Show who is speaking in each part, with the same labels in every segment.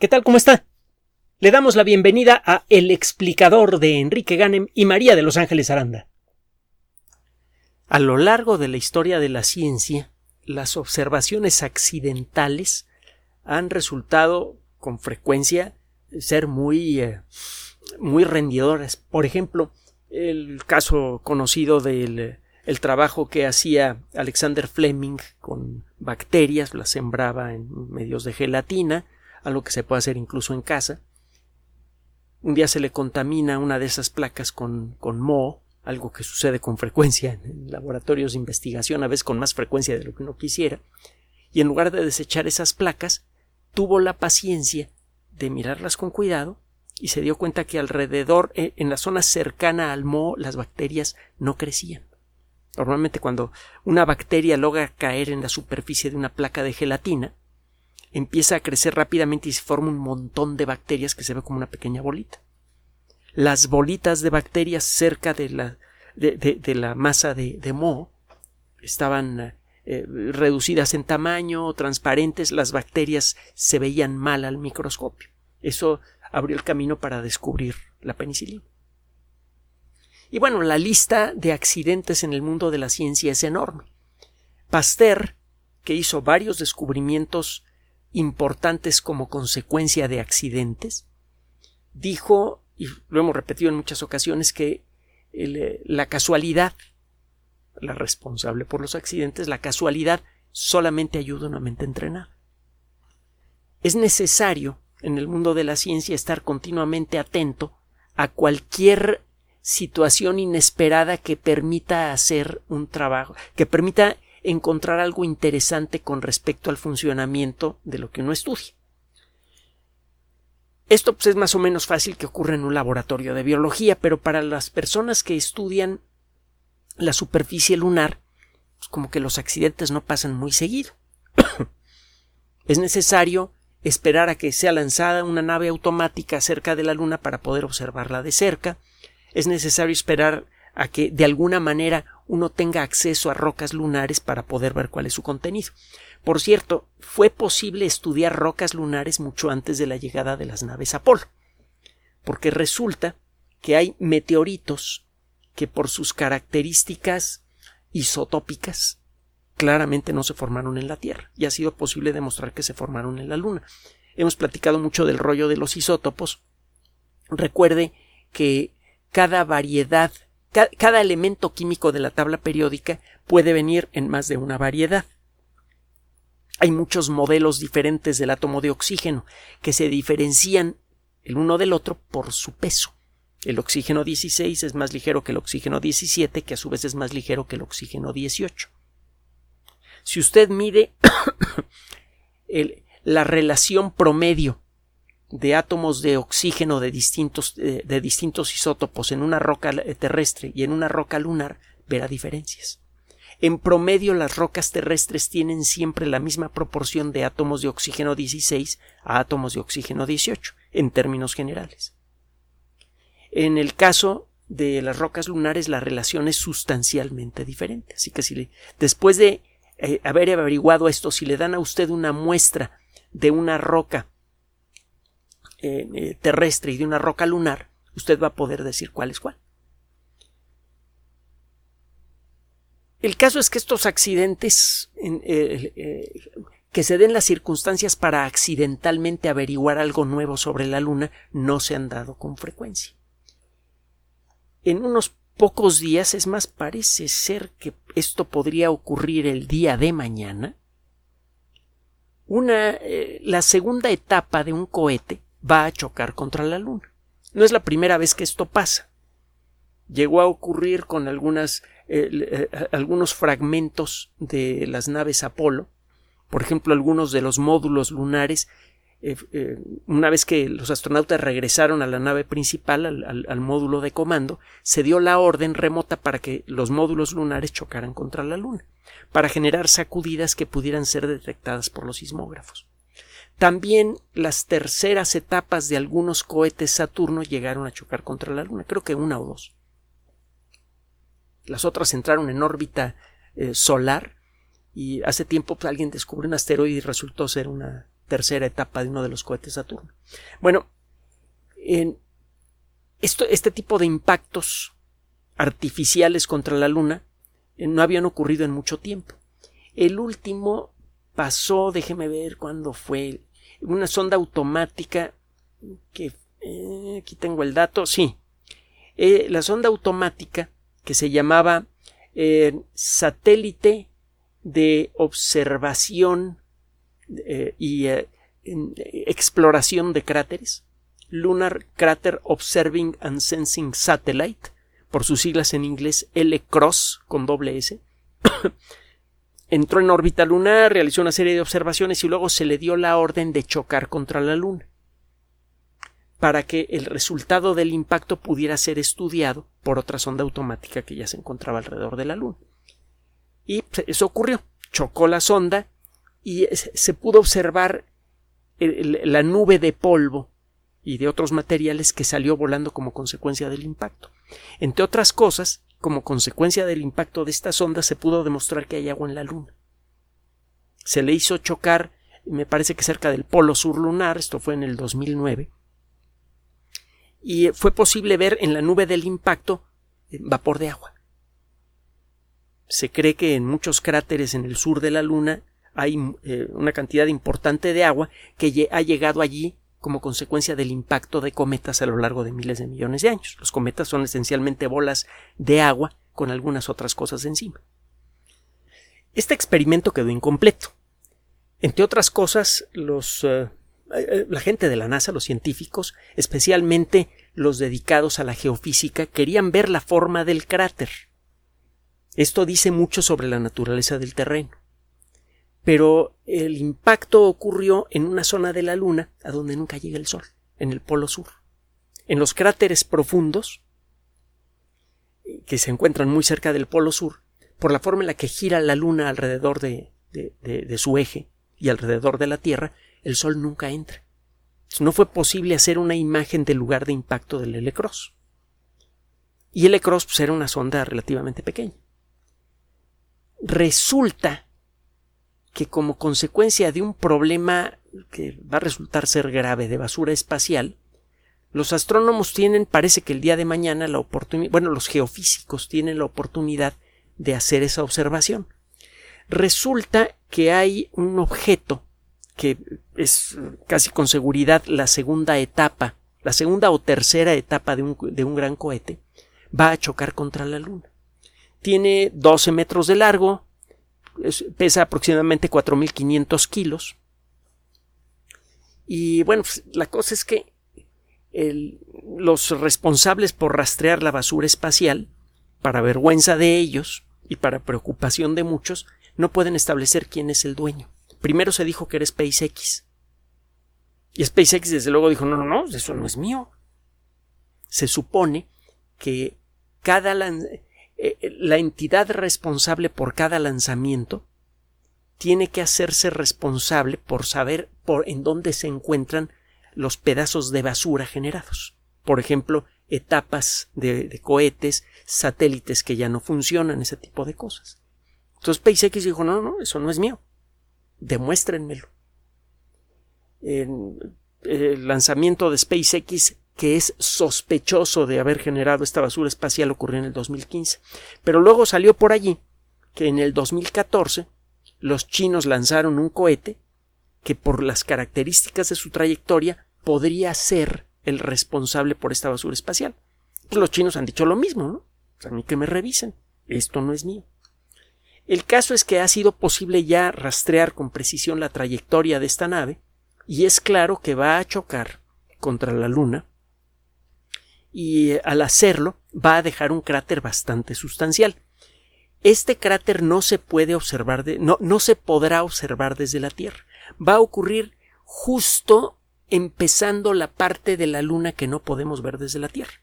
Speaker 1: ¿Qué tal? ¿Cómo está? Le damos la bienvenida a El explicador de Enrique Ganem y María de Los Ángeles Aranda. A lo largo de la historia de la ciencia, las observaciones accidentales han resultado con frecuencia ser muy, eh, muy rendidoras. Por ejemplo, el caso conocido del el trabajo que hacía Alexander Fleming con bacterias, las sembraba en medios de gelatina, algo que se puede hacer incluso en casa. Un día se le contamina una de esas placas con, con moho, algo que sucede con frecuencia en laboratorios de investigación, a veces con más frecuencia de lo que uno quisiera, y en lugar de desechar esas placas, tuvo la paciencia de mirarlas con cuidado y se dio cuenta que alrededor, eh, en la zona cercana al moho, las bacterias no crecían. Normalmente cuando una bacteria logra caer en la superficie de una placa de gelatina, empieza a crecer rápidamente y se forma un montón de bacterias que se ve como una pequeña bolita. Las bolitas de bacterias cerca de la, de, la masa de, de moho estaban eh, reducidas en tamaño, transparentes, las bacterias se veían mal al microscopio. Eso abrió el camino para descubrir la penicilina. Y bueno, la lista de accidentes en el mundo de la ciencia es enorme. Pasteur, que hizo varios descubrimientos importantes como consecuencia de accidentes, dijo, y lo hemos repetido en muchas ocasiones, que eh, la casualidad, la responsable por los accidentes, la casualidad solamente ayuda a una mente entrenada. Es necesario en el mundo de la ciencia estar continuamente atento a cualquier situación inesperada que permita hacer un trabajo, que permita encontrar algo interesante con respecto al funcionamiento de lo que uno estudia. Esto pues, es más o menos fácil que ocurra en un laboratorio de biología, pero para las personas que estudian la superficie lunar, pues como que los accidentes no pasan muy seguido. es necesario esperar a que sea lanzada una nave automática cerca de la Luna para poder observarla de cerca. Es necesario esperar a que de alguna manera uno tenga acceso a rocas lunares para poder ver cuál es su contenido. Por cierto, fue posible estudiar rocas lunares mucho antes de la llegada de las naves Apolo, porque resulta que hay meteoritos que por sus características isotópicas claramente no se formaron en la Tierra y ha sido posible demostrar que se formaron en la Luna. Hemos platicado mucho del rollo de los isótopos. Recuerde que cada variedad cada elemento químico de la tabla periódica puede venir en más de una variedad. Hay muchos modelos diferentes del átomo de oxígeno que se diferencian el uno del otro por su peso. El oxígeno 16 es más ligero que el oxígeno 17, que a su vez es más ligero que el oxígeno 18. Si usted mide la relación promedio de átomos de oxígeno de distintos, eh, de distintos isótopos en una roca terrestre y en una roca lunar, verá diferencias. En promedio, las rocas terrestres tienen siempre la misma proporción de átomos de oxígeno 16 a átomos de oxígeno 18, en términos generales. En el caso de las rocas lunares, la relación es sustancialmente diferente. Así que si después de eh, haber averiguado esto, si le dan a usted una muestra de una roca eh, terrestre y de una roca lunar, usted va a poder decir cuál es cuál. El caso es que estos accidentes, eh, eh, que se den las circunstancias para accidentalmente averiguar algo nuevo sobre la Luna, no se han dado con frecuencia. En unos pocos días, es más, parece ser que esto podría ocurrir el día de mañana, una, la segunda etapa de un cohete va a chocar contra la Luna. No es la primera vez que esto pasa. Llegó a ocurrir con algunas, eh, eh, algunos fragmentos de las naves Apolo, por ejemplo, algunos de los módulos lunares eh, una vez que los astronautas regresaron a la nave principal, al, módulo de comando, se dio la orden remota para que los módulos lunares chocaran contra la Luna, para generar sacudidas que pudieran ser detectadas por los sismógrafos. También las terceras etapas de algunos cohetes Saturno llegaron a chocar contra la Luna, creo que una o dos. Las otras entraron en órbita eh, solar y hace tiempo pues, alguien descubrió un asteroide y resultó ser una, tercera etapa de uno de los cohetes Saturno. Bueno, en esto, este tipo de impactos artificiales contra la Luna eh, no habían ocurrido en mucho tiempo. El último pasó, déjeme ver cuándo fue, una sonda automática que eh, aquí tengo el dato, sí, eh, la sonda automática que se llamaba satélite de observación y exploración de cráteres, Lunar Crater Observing and Sensing Satellite, por sus siglas en inglés L-CROSS con doble S, entró en órbita lunar, realizó una serie de observaciones y luego se le dio la orden de chocar contra la Luna para que el resultado del impacto pudiera ser estudiado por otra sonda automática que ya se encontraba alrededor de la Luna. Y eso ocurrió. Chocó la sonda y se pudo observar la nube de polvo y de otros materiales que salió volando como consecuencia del impacto. Entre otras cosas, como consecuencia del impacto de esta sonda se pudo demostrar que hay agua en la Luna. Se le hizo chocar, me parece que cerca del polo sur lunar, esto fue en el 2009, y fue posible ver en la nube del impacto eh, vapor de agua. Se cree que en muchos cráteres en el sur de la Luna hay eh, una cantidad importante de agua que ha llegado allí como consecuencia del impacto de cometas a lo largo de miles de millones de años. Los cometas son esencialmente bolas de agua con algunas otras cosas encima. Este experimento quedó incompleto. Entre otras cosas, los, eh, eh, la gente de la NASA, los científicos, especialmente los dedicados a la geofísica, querían ver la forma del cráter. Esto dice mucho sobre la naturaleza del terreno pero el impacto ocurrió en una zona de la Luna a donde nunca llega el Sol, en el Polo Sur. En los cráteres profundos, que se encuentran muy cerca del Polo Sur, por la forma en la que gira la Luna alrededor de, su eje y alrededor de la Tierra, el Sol nunca entra. No fue posible hacer una imagen del lugar de impacto del L-Cross. Y el L-Cross pues, era una sonda relativamente pequeña. Resulta que como consecuencia de un problema que va a resultar ser grave de basura espacial, los astrónomos tienen, parece que el día de mañana, la oportunidad, bueno, los geofísicos tienen la oportunidad de hacer esa observación. Resulta que hay un objeto que es casi con seguridad la segunda etapa, la segunda o tercera etapa de un, de un gran cohete, va a chocar contra la Luna. Tiene 12 metros de largo, pesa aproximadamente 4.500 kilos. Y bueno, pues, la cosa es que los responsables por rastrear la basura espacial, para vergüenza de ellos y para preocupación de muchos, no pueden establecer quién es el dueño. Primero se dijo que era SpaceX. Y SpaceX desde luego dijo, no, no, no, eso no es mío. Se supone que cada, la entidad responsable por cada lanzamiento tiene que hacerse responsable por saber por en dónde se encuentran los pedazos de basura generados. Por ejemplo, etapas de, cohetes, satélites que ya no funcionan, ese tipo de cosas. Entonces SpaceX dijo, no, no, eso no es mío. Demuéstrenmelo. el lanzamiento de SpaceX que es sospechoso de haber generado esta basura espacial ocurrió en el 2015. Pero luego salió por allí que en el 2014 los chinos lanzaron un cohete que por las características de su trayectoria podría ser el responsable por esta basura espacial. Pues los chinos han dicho lo mismo, ¿no? a mí que me revisen. Esto no es mío. El caso es que ha sido posible ya rastrear con precisión la trayectoria de esta nave y es claro que va a chocar contra la Luna y eh, al hacerlo va a dejar un cráter bastante sustancial. Este cráter no se puede observar de, no, no se podrá observar desde la Tierra. Va a ocurrir justo empezando la parte de la Luna que no podemos ver desde la Tierra.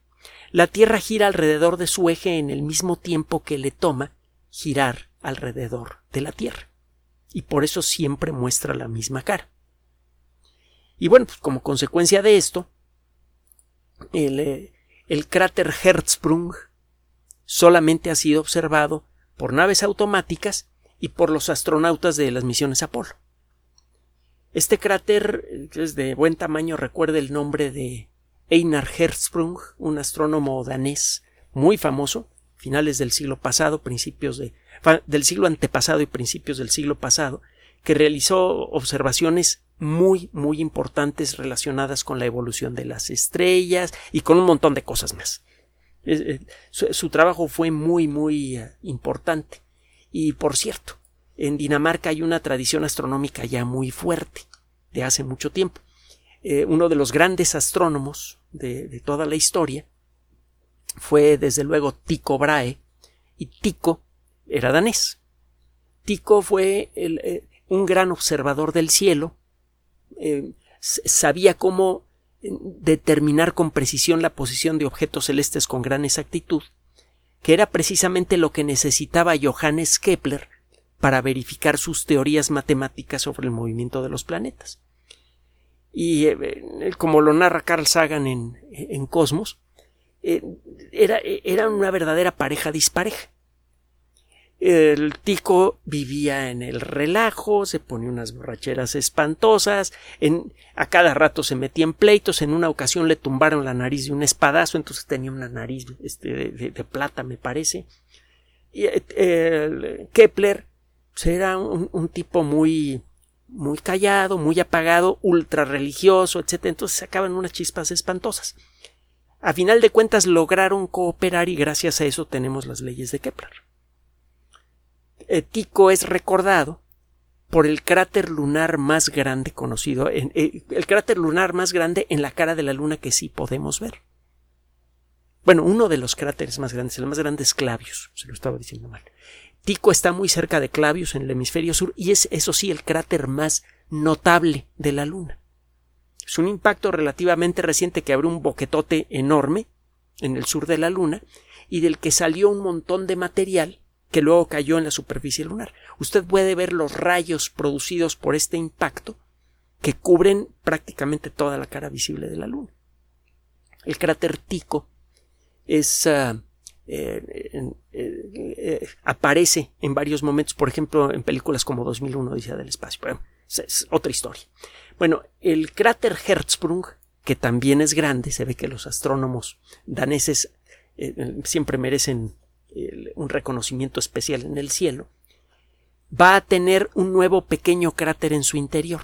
Speaker 1: La Tierra gira alrededor de su eje en el mismo tiempo que le toma girar alrededor de la Tierra. Y por eso siempre muestra la misma cara. Y bueno, pues como consecuencia de esto, el, eh, el cráter Hertzsprung solamente ha sido observado por naves automáticas y por los astronautas de las misiones Apolo. Este cráter es de buen tamaño, recuerda el nombre de Einar Hertzsprung, un astrónomo danés muy famoso, finales del siglo pasado, principios de, del siglo antepasado y principios del siglo pasado, que realizó observaciones muy, muy importantes relacionadas con la evolución de las estrellas y con un montón de cosas más. Su, trabajo fue muy, muy eh, importante. Y por cierto, en Dinamarca hay una tradición astronómica ya muy fuerte, de hace mucho tiempo. Eh, uno de los grandes astrónomos de, toda la historia fue desde luego Tycho Brahe y Tycho era danés. Tycho fue eh, un gran observador del cielo, eh, sabía cómo determinar con precisión la posición de objetos celestes con gran exactitud, que era precisamente lo que necesitaba Johannes Kepler para verificar sus teorías matemáticas sobre el movimiento de los planetas. Y eh, como lo narra Carl Sagan en, Cosmos, eh, era, era una verdadera pareja dispareja. El tico vivía en el relajo, se ponía unas borracheras espantosas, a cada rato se metía en pleitos, en una ocasión le tumbaron la nariz de un espadazo, entonces tenía una nariz este, de, plata, me parece. Y eh, Kepler era un, tipo muy, muy callado, muy apagado, ultra religioso, etc. Entonces sacaban unas chispas espantosas. A final de cuentas lograron cooperar y gracias a eso tenemos las leyes de Kepler. Tico es recordado por el cráter lunar más grande conocido, eh, el cráter lunar más grande en la cara de la Luna que sí podemos ver. Bueno, uno de los cráteres más grandes, el más grande es Clavius, se lo estaba diciendo mal. Tico está muy cerca de Clavius en el hemisferio sur y es, eso sí, el cráter más notable de la Luna. Es un impacto relativamente reciente que abrió un boquetote enorme en el sur de la Luna y del que salió un montón de material que luego cayó en la superficie lunar. Usted puede ver los rayos producidos por este impacto que cubren prácticamente toda la cara visible de la Luna. El cráter Tico es ah, eh, eh, aparece en varios momentos, por ejemplo, en películas como 2001 Odisea del Espacio. Pero es otra historia. Bueno, el cráter Hertzsprung, que también es grande, se ve que los astrónomos daneses eh, siempre merecen un reconocimiento especial en el cielo, va a tener un nuevo pequeño cráter en su interior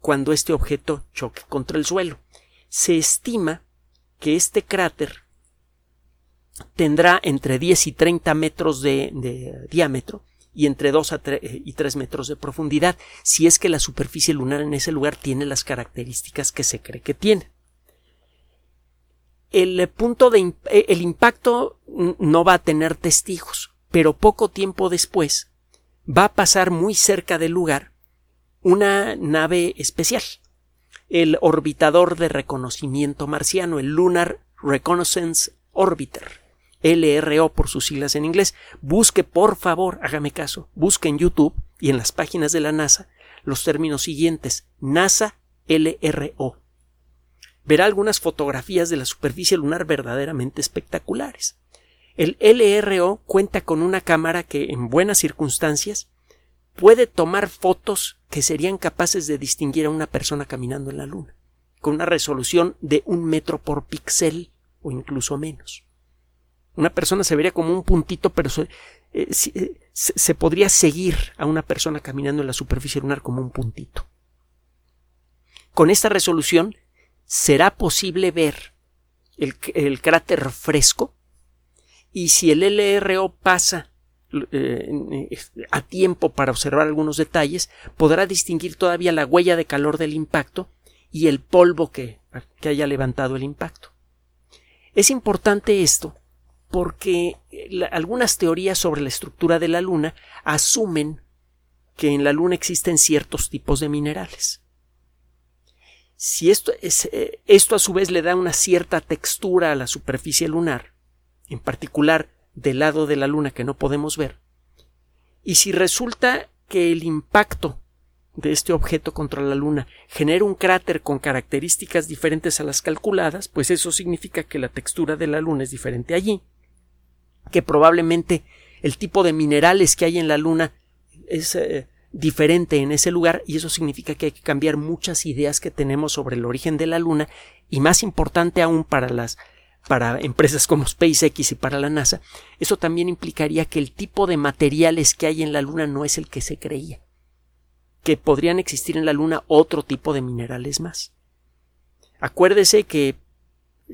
Speaker 1: cuando este objeto choque contra el suelo. Se estima que este cráter tendrá entre 10 y 30 metros de, diámetro y entre 2 a y 3 metros de profundidad, si es que la superficie lunar en ese lugar tiene las características que se cree que tiene el punto de eh, el impacto no va a tener testigos, pero poco tiempo después va a pasar muy cerca del lugar una nave especial, el orbitador de reconocimiento marciano, el Lunar Reconnaissance Orbiter, LRO por sus siglas en inglés. Busque, por favor, hágame caso, busque en YouTube y en las páginas de la NASA los términos siguientes, NASA LRO verá algunas fotografías de la superficie lunar verdaderamente espectaculares. El LRO cuenta con una cámara que, en buenas circunstancias, puede tomar fotos que serían capaces de distinguir a una persona caminando en la Luna, con una resolución de un metro por píxel o incluso menos. Una persona se vería como un puntito, pero se, eh, eh, se podría seguir a una persona caminando en la superficie lunar como un puntito. Con esta resolución será posible ver el, cráter fresco y si el LRO pasa eh, a tiempo para observar algunos detalles, podrá distinguir todavía la huella de calor del impacto y el polvo que, que haya levantado el impacto. Es importante esto porque algunas teorías sobre la estructura de la Luna asumen que en la Luna existen ciertos tipos de minerales. Si esto, es, eh, esto a su vez le da una cierta textura a la superficie lunar, en particular del lado de la Luna que no podemos ver, y si resulta que el impacto de este objeto contra la Luna genera un cráter con características diferentes a las calculadas, pues eso significa que la textura de la Luna es diferente allí, que probablemente el tipo de minerales que hay en la Luna es, eh, diferente en ese lugar y eso significa que hay que cambiar muchas ideas que tenemos sobre el origen de la Luna y más importante aún para las para empresas como SpaceX y para la NASA, eso también implicaría que el tipo de materiales que hay en la Luna no es el que se creía, que podrían existir en la Luna otro tipo de minerales más. Acuérdese que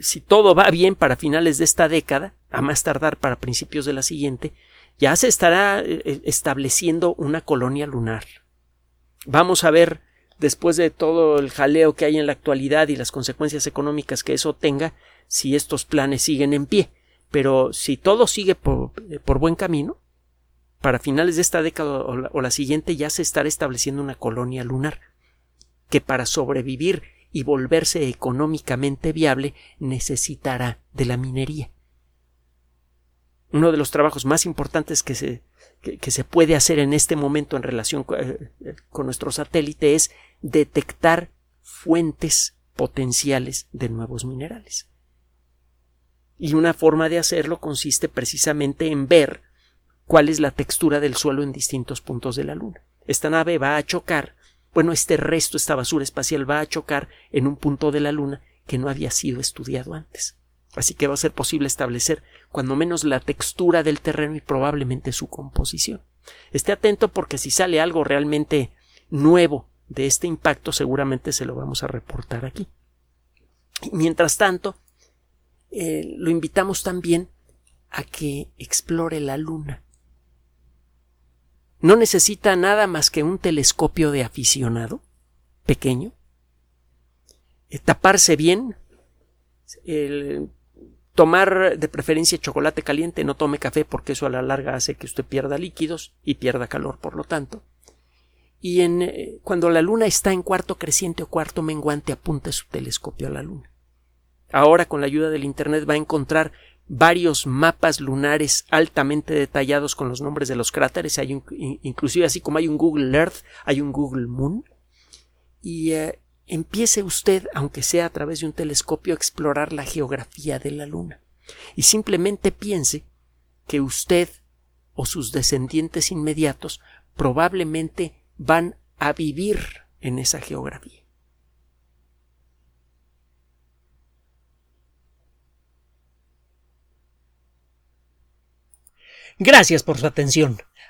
Speaker 1: si todo va bien para finales de esta década, a más tardar para principios de la siguiente, ya se estará eh, eh, estableciendo una colonia lunar. Vamos a ver, después de todo el jaleo que hay en la actualidad y las consecuencias económicas que eso tenga, si estos planes siguen en pie. Pero si todo sigue por, eh, buen camino, para finales de esta década o la siguiente ya se estará estableciendo una colonia lunar, que para sobrevivir y volverse económicamente viable necesitará de la minería. Uno de los trabajos más importantes que se, que, se puede hacer en este momento en relación eh, con, nuestro satélite es detectar fuentes potenciales de nuevos minerales. Y una forma de hacerlo consiste precisamente en ver cuál es la textura del suelo en distintos puntos de la Luna. Esta nave va a chocar, bueno, este resto, esta basura espacial va a chocar en un punto de la Luna que no había sido estudiado antes. Así que va a ser posible establecer cuando menos la textura del terreno y probablemente su composición. Esté atento porque si sale algo realmente nuevo de este impacto seguramente se lo vamos a reportar aquí. mientras tanto, eh, lo invitamos también a que explore la luna. No necesita nada más que un telescopio de aficionado, pequeño, eh, taparse bien, el, Tomar de preferencia chocolate caliente, no tome café porque eso a la larga hace que usted pierda líquidos y pierda calor, por lo tanto. Y en, eh, cuando la luna está en cuarto creciente o cuarto menguante, apunte su telescopio a la luna. Ahora, con la ayuda del Internet, va a encontrar varios mapas lunares altamente detallados con los nombres de los cráteres. Hay un, inclusive así como hay un Google Earth, hay un Google Moon. Y eh, empiece usted, aunque sea a través de un telescopio, a explorar la geografía de la Luna. Y simplemente piense que usted o sus descendientes inmediatos probablemente van a vivir en esa geografía. Gracias por su atención.